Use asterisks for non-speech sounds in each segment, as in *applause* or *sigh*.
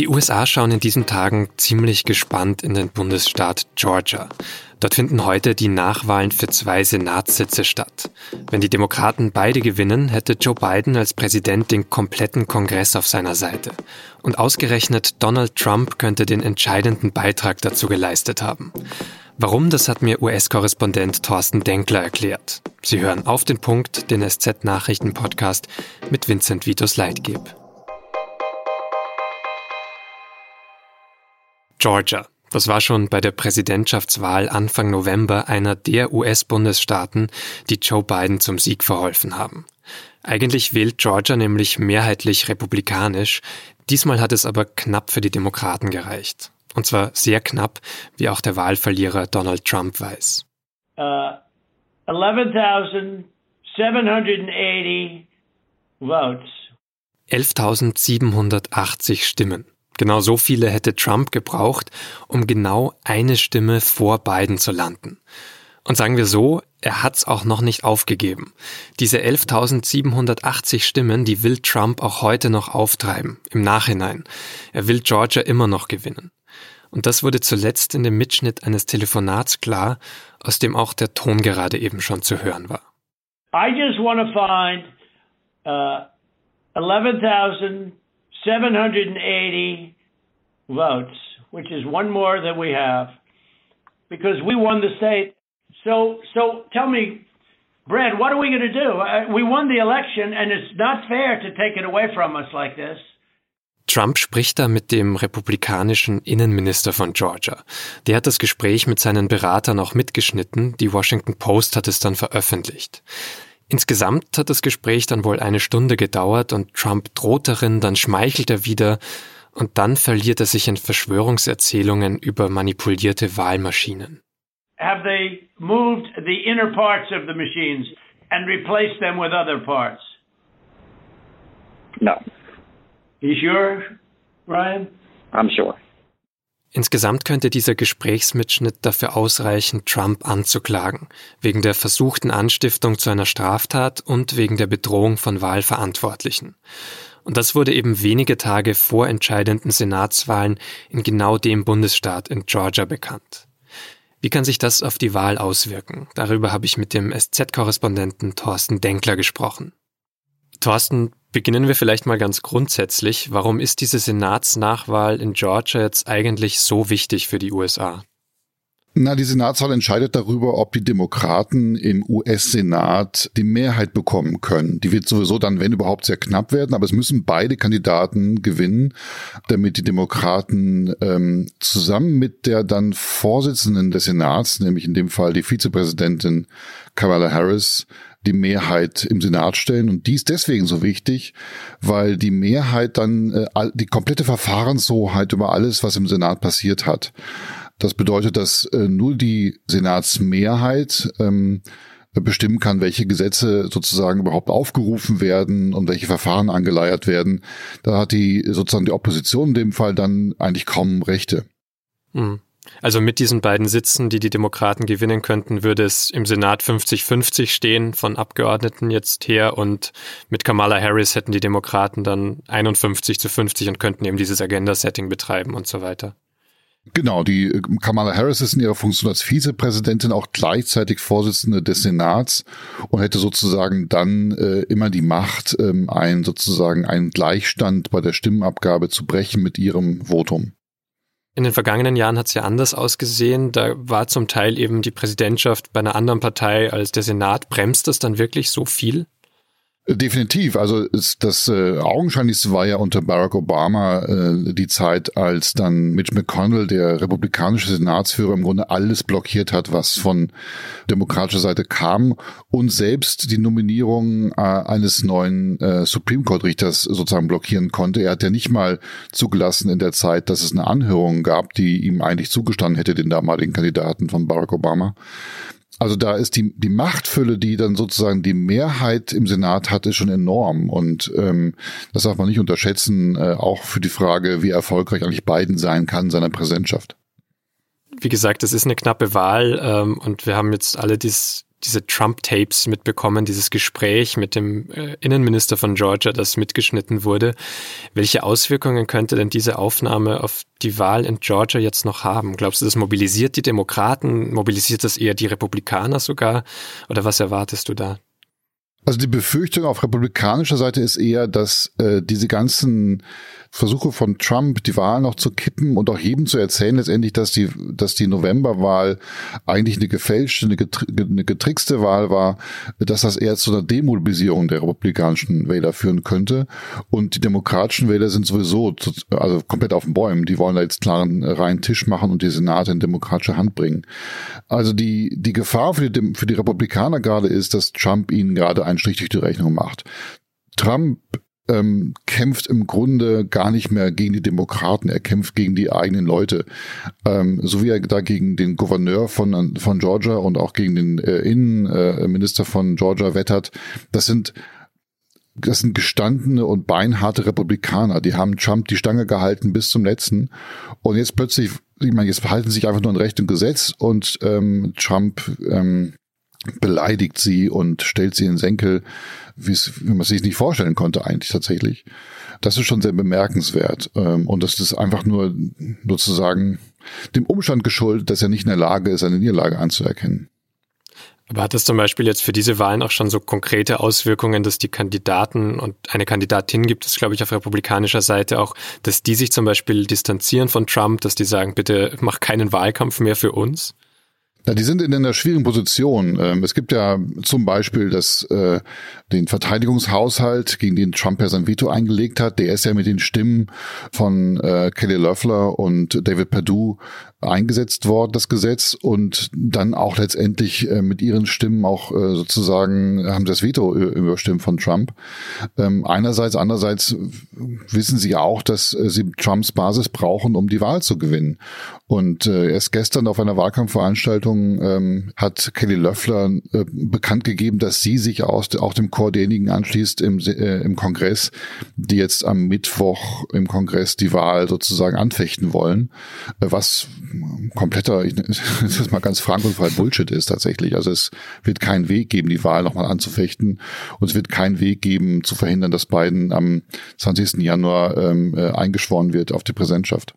Die USA schauen in diesen Tagen ziemlich gespannt in den Bundesstaat Georgia. Dort finden heute die Nachwahlen für zwei Senatssitze statt. Wenn die Demokraten beide gewinnen, hätte Joe Biden als Präsident den kompletten Kongress auf seiner Seite. Und ausgerechnet Donald Trump könnte den entscheidenden Beitrag dazu geleistet haben. Warum, das hat mir US-Korrespondent Thorsten Denkler erklärt. Sie hören auf den Punkt, den SZ-Nachrichten-Podcast mit Vincent Vitus Leitgeb. Georgia. Das war schon bei der Präsidentschaftswahl Anfang November einer der US-Bundesstaaten, die Joe Biden zum Sieg verholfen haben. Eigentlich wählt Georgia nämlich mehrheitlich republikanisch, diesmal hat es aber knapp für die Demokraten gereicht. Und zwar sehr knapp, wie auch der Wahlverlierer Donald Trump weiß. Uh, 11.780 votes. 11.780 Stimmen. Genau so viele hätte Trump gebraucht, um genau eine Stimme vor Biden zu landen. Und sagen wir so, er hat's auch noch nicht aufgegeben. Diese 11.780 Stimmen, die will Trump auch heute noch auftreiben, im Nachhinein. Er will Georgia immer noch gewinnen. Und das wurde zuletzt in dem Mitschnitt eines Telefonats klar, aus dem auch der Ton gerade eben schon zu hören war. I just want to find uh, 11,000 780 votes, which is one more than we have, because we won the state. So, so tell me, Brad, what are we going to do? Uh, we won the election, and it's not fair to take it away from us like this. Trump spricht da mit dem republikanischen Innenminister von Georgia. Der hat das Gespräch mit seinen Beratern auch mitgeschnitten. Die Washington Post hat es dann veröffentlicht. Insgesamt hat das Gespräch dann wohl eine Stunde gedauert und Trump droht darin, dann schmeichelt er wieder und dann verliert er sich in Verschwörungserzählungen über manipulierte Wahlmaschinen. Have they moved the inner parts of the machines and replaced them with other parts? No. You sure, Ryan? I'm sure. Insgesamt könnte dieser Gesprächsmitschnitt dafür ausreichen, Trump anzuklagen, wegen der versuchten Anstiftung zu einer Straftat und wegen der Bedrohung von Wahlverantwortlichen. Und das wurde eben wenige Tage vor entscheidenden Senatswahlen in genau dem Bundesstaat in Georgia bekannt. Wie kann sich das auf die Wahl auswirken? Darüber habe ich mit dem SZ-Korrespondenten Thorsten Denkler gesprochen. Thorsten, beginnen wir vielleicht mal ganz grundsätzlich. Warum ist diese Senatsnachwahl in Georgia jetzt eigentlich so wichtig für die USA? Na, die Senatswahl entscheidet darüber, ob die Demokraten im US-Senat die Mehrheit bekommen können. Die wird sowieso dann, wenn überhaupt, sehr knapp werden, aber es müssen beide Kandidaten gewinnen, damit die Demokraten ähm, zusammen mit der dann Vorsitzenden des Senats, nämlich in dem Fall die Vizepräsidentin Kamala Harris, die Mehrheit im Senat stellen. Und die ist deswegen so wichtig, weil die Mehrheit dann äh, die komplette Verfahrenshoheit über alles, was im Senat passiert hat. Das bedeutet, dass äh, nur die Senatsmehrheit ähm, bestimmen kann, welche Gesetze sozusagen überhaupt aufgerufen werden und welche Verfahren angeleiert werden. Da hat die sozusagen die Opposition in dem Fall dann eigentlich kaum Rechte. Mhm. Also mit diesen beiden Sitzen, die die Demokraten gewinnen könnten, würde es im Senat 50-50 stehen von Abgeordneten jetzt her und mit Kamala Harris hätten die Demokraten dann 51 zu 50 und könnten eben dieses Agenda-Setting betreiben und so weiter. Genau, die äh, Kamala Harris ist in ihrer Funktion als Vizepräsidentin auch gleichzeitig Vorsitzende des Senats und hätte sozusagen dann äh, immer die Macht, ähm, einen sozusagen einen Gleichstand bei der Stimmenabgabe zu brechen mit ihrem Votum. In den vergangenen Jahren hat es ja anders ausgesehen. Da war zum Teil eben die Präsidentschaft bei einer anderen Partei als der Senat. Bremst das dann wirklich so viel? Definitiv. Also ist das äh, augenscheinlichste war ja unter Barack Obama äh, die Zeit, als dann Mitch McConnell, der republikanische Senatsführer, im Grunde alles blockiert hat, was von demokratischer Seite kam und selbst die Nominierung äh, eines neuen äh, Supreme Court Richters sozusagen blockieren konnte. Er hat ja nicht mal zugelassen in der Zeit, dass es eine Anhörung gab, die ihm eigentlich zugestanden hätte, den damaligen Kandidaten von Barack Obama. Also da ist die, die Machtfülle, die dann sozusagen die Mehrheit im Senat hat, ist schon enorm. Und ähm, das darf man nicht unterschätzen, äh, auch für die Frage, wie erfolgreich eigentlich Biden sein kann in seiner Präsidentschaft. Wie gesagt, es ist eine knappe Wahl ähm, und wir haben jetzt alle dies, diese Trump-Tapes mitbekommen, dieses Gespräch mit dem äh, Innenminister von Georgia, das mitgeschnitten wurde. Welche Auswirkungen könnte denn diese Aufnahme auf die Wahl in Georgia jetzt noch haben? Glaubst du, das mobilisiert die Demokraten? Mobilisiert das eher die Republikaner sogar? Oder was erwartest du da? Also die Befürchtung auf republikanischer Seite ist eher, dass äh, diese ganzen Versuche von Trump, die Wahl noch zu kippen und auch jedem zu erzählen letztendlich, dass die, dass die Novemberwahl eigentlich eine gefälschte, eine, getri eine getrickste Wahl war, dass das eher zu einer Demobilisierung der republikanischen Wähler führen könnte. Und die demokratischen Wähler sind sowieso also komplett auf den Bäumen. Die wollen da jetzt klaren reinen Tisch machen und die Senate in demokratische Hand bringen. Also die, die Gefahr für die, für die Republikaner gerade ist, dass Trump ihnen gerade einen Strich durch die Rechnung macht. Trump ähm, kämpft im Grunde gar nicht mehr gegen die Demokraten, er kämpft gegen die eigenen Leute. Ähm, so wie er da gegen den Gouverneur von, von Georgia und auch gegen den äh, Innenminister von Georgia wettert. Das sind das sind gestandene und beinharte Republikaner. Die haben Trump die Stange gehalten bis zum letzten. Und jetzt plötzlich, ich meine, jetzt verhalten sich einfach nur an Recht und Gesetz und ähm, Trump ähm, beleidigt sie und stellt sie in Senkel, wie man sich nicht vorstellen konnte eigentlich tatsächlich. Das ist schon sehr bemerkenswert. Ähm, und das ist einfach nur sozusagen dem Umstand geschuldet, dass er nicht in der Lage ist, eine Niederlage anzuerkennen. Aber hat das zum Beispiel jetzt für diese Wahlen auch schon so konkrete Auswirkungen, dass die Kandidaten und eine Kandidatin gibt es, glaube ich, auf republikanischer Seite auch, dass die sich zum Beispiel distanzieren von Trump, dass die sagen, bitte mach keinen Wahlkampf mehr für uns? Ja, die sind in einer schwierigen Position. Ähm, es gibt ja zum Beispiel das, äh, den Verteidigungshaushalt, gegen den Trump ja sein Veto eingelegt hat. Der ist ja mit den Stimmen von äh, Kelly Loeffler und David Perdue eingesetzt worden, das Gesetz, und dann auch letztendlich äh, mit ihren Stimmen auch äh, sozusagen haben das Veto überstimmt von Trump. Ähm, einerseits, andererseits wissen sie auch, dass äh, sie Trumps Basis brauchen, um die Wahl zu gewinnen. Und äh, erst gestern auf einer Wahlkampfveranstaltung ähm, hat Kelly Löffler äh, bekannt gegeben, dass sie sich aus, auch dem Chor derjenigen anschließt im, äh, im Kongress, die jetzt am Mittwoch im Kongress die Wahl sozusagen anfechten wollen, äh, was kompletter, ich *laughs* das mal ganz frank und frei Bullshit ist tatsächlich. Also es wird keinen Weg geben, die Wahl nochmal anzufechten und es wird keinen Weg geben, zu verhindern, dass Biden am 20. Januar ähm, äh, eingeschworen wird auf die Präsidentschaft.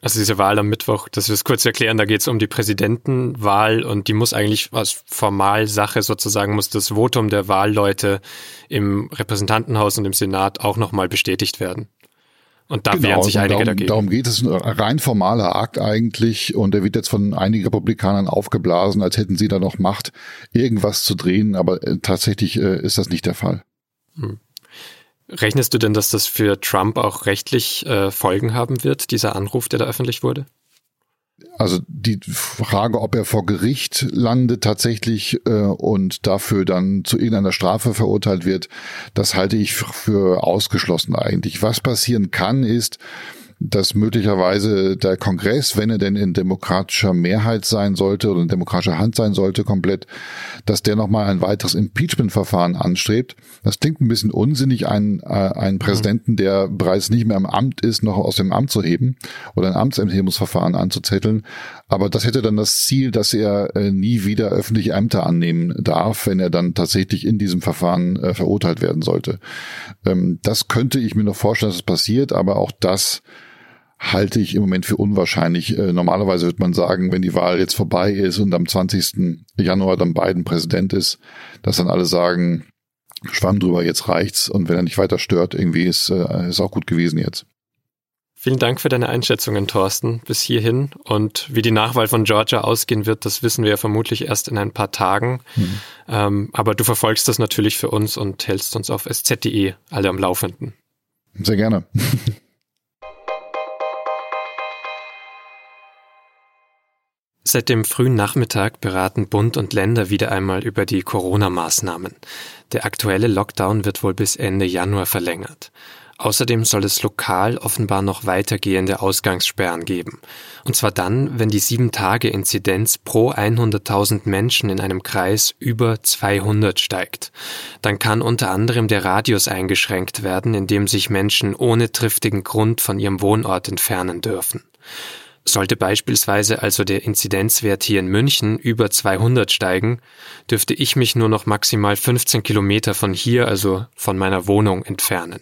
Also diese Wahl am Mittwoch, dass wir es kurz erklären, da geht es um die Präsidentenwahl und die muss eigentlich als Formalsache sozusagen, muss das Votum der Wahlleute im Repräsentantenhaus und im Senat auch nochmal bestätigt werden. Und da genau, wehren sich einige darum, dagegen. Darum geht es, ein rein formaler Akt eigentlich und der wird jetzt von einigen Republikanern aufgeblasen, als hätten sie da noch Macht, irgendwas zu drehen, aber äh, tatsächlich äh, ist das nicht der Fall. Hm. Rechnest du denn, dass das für Trump auch rechtlich äh, Folgen haben wird, dieser Anruf, der da öffentlich wurde? Also die Frage, ob er vor Gericht landet tatsächlich äh, und dafür dann zu irgendeiner Strafe verurteilt wird, das halte ich für ausgeschlossen eigentlich. Was passieren kann, ist, dass möglicherweise der Kongress, wenn er denn in demokratischer Mehrheit sein sollte oder in demokratischer Hand sein sollte, komplett, dass der nochmal ein weiteres Impeachment-Verfahren anstrebt. Das klingt ein bisschen unsinnig, einen, äh, einen Präsidenten, der bereits nicht mehr im Amt ist, noch aus dem Amt zu heben oder ein Amtsenthebungsverfahren anzuzetteln. Aber das hätte dann das Ziel, dass er äh, nie wieder öffentliche Ämter annehmen darf, wenn er dann tatsächlich in diesem Verfahren äh, verurteilt werden sollte. Ähm, das könnte ich mir noch vorstellen, dass es passiert, aber auch das halte ich im Moment für unwahrscheinlich. Äh, normalerweise wird man sagen, wenn die Wahl jetzt vorbei ist und am 20. Januar dann Biden Präsident ist, dass dann alle sagen, Schwamm drüber, jetzt reicht's und wenn er nicht weiter stört, irgendwie ist, äh, ist auch gut gewesen jetzt. Vielen Dank für deine Einschätzungen, Thorsten, bis hierhin. Und wie die Nachwahl von Georgia ausgehen wird, das wissen wir vermutlich erst in ein paar Tagen. Mhm. Ähm, aber du verfolgst das natürlich für uns und hältst uns auf sz.de alle am Laufenden. Sehr gerne. *laughs* Seit dem frühen Nachmittag beraten Bund und Länder wieder einmal über die Corona-Maßnahmen. Der aktuelle Lockdown wird wohl bis Ende Januar verlängert. Außerdem soll es lokal offenbar noch weitergehende Ausgangssperren geben. Und zwar dann, wenn die 7-Tage-Inzidenz pro 100.000 Menschen in einem Kreis über 200 steigt. Dann kann unter anderem der Radius eingeschränkt werden, in dem sich Menschen ohne triftigen Grund von ihrem Wohnort entfernen dürfen. Sollte beispielsweise also der Inzidenzwert hier in München über 200 steigen, dürfte ich mich nur noch maximal 15 Kilometer von hier, also von meiner Wohnung, entfernen.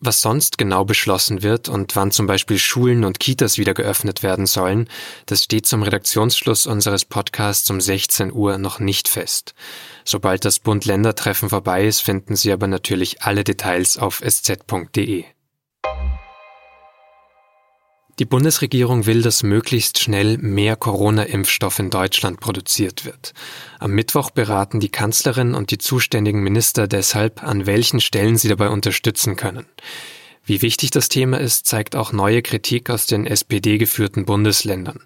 Was sonst genau beschlossen wird und wann zum Beispiel Schulen und Kitas wieder geöffnet werden sollen, das steht zum Redaktionsschluss unseres Podcasts um 16 Uhr noch nicht fest. Sobald das Bund-Länder-Treffen vorbei ist, finden Sie aber natürlich alle Details auf sz.de. Die Bundesregierung will, dass möglichst schnell mehr Corona-Impfstoff in Deutschland produziert wird. Am Mittwoch beraten die Kanzlerin und die zuständigen Minister deshalb, an welchen Stellen sie dabei unterstützen können. Wie wichtig das Thema ist, zeigt auch neue Kritik aus den SPD-geführten Bundesländern.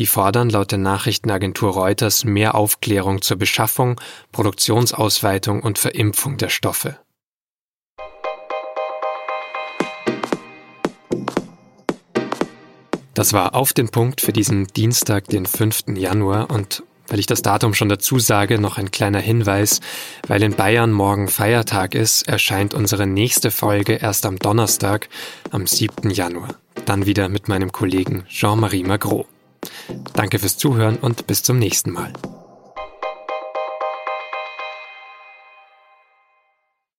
Die fordern laut der Nachrichtenagentur Reuters mehr Aufklärung zur Beschaffung, Produktionsausweitung und Verimpfung der Stoffe. Das war auf den Punkt für diesen Dienstag, den 5. Januar und weil ich das Datum schon dazu sage, noch ein kleiner Hinweis. Weil in Bayern morgen Feiertag ist, erscheint unsere nächste Folge erst am Donnerstag, am 7. Januar. Dann wieder mit meinem Kollegen Jean-Marie Magro. Danke fürs Zuhören und bis zum nächsten Mal.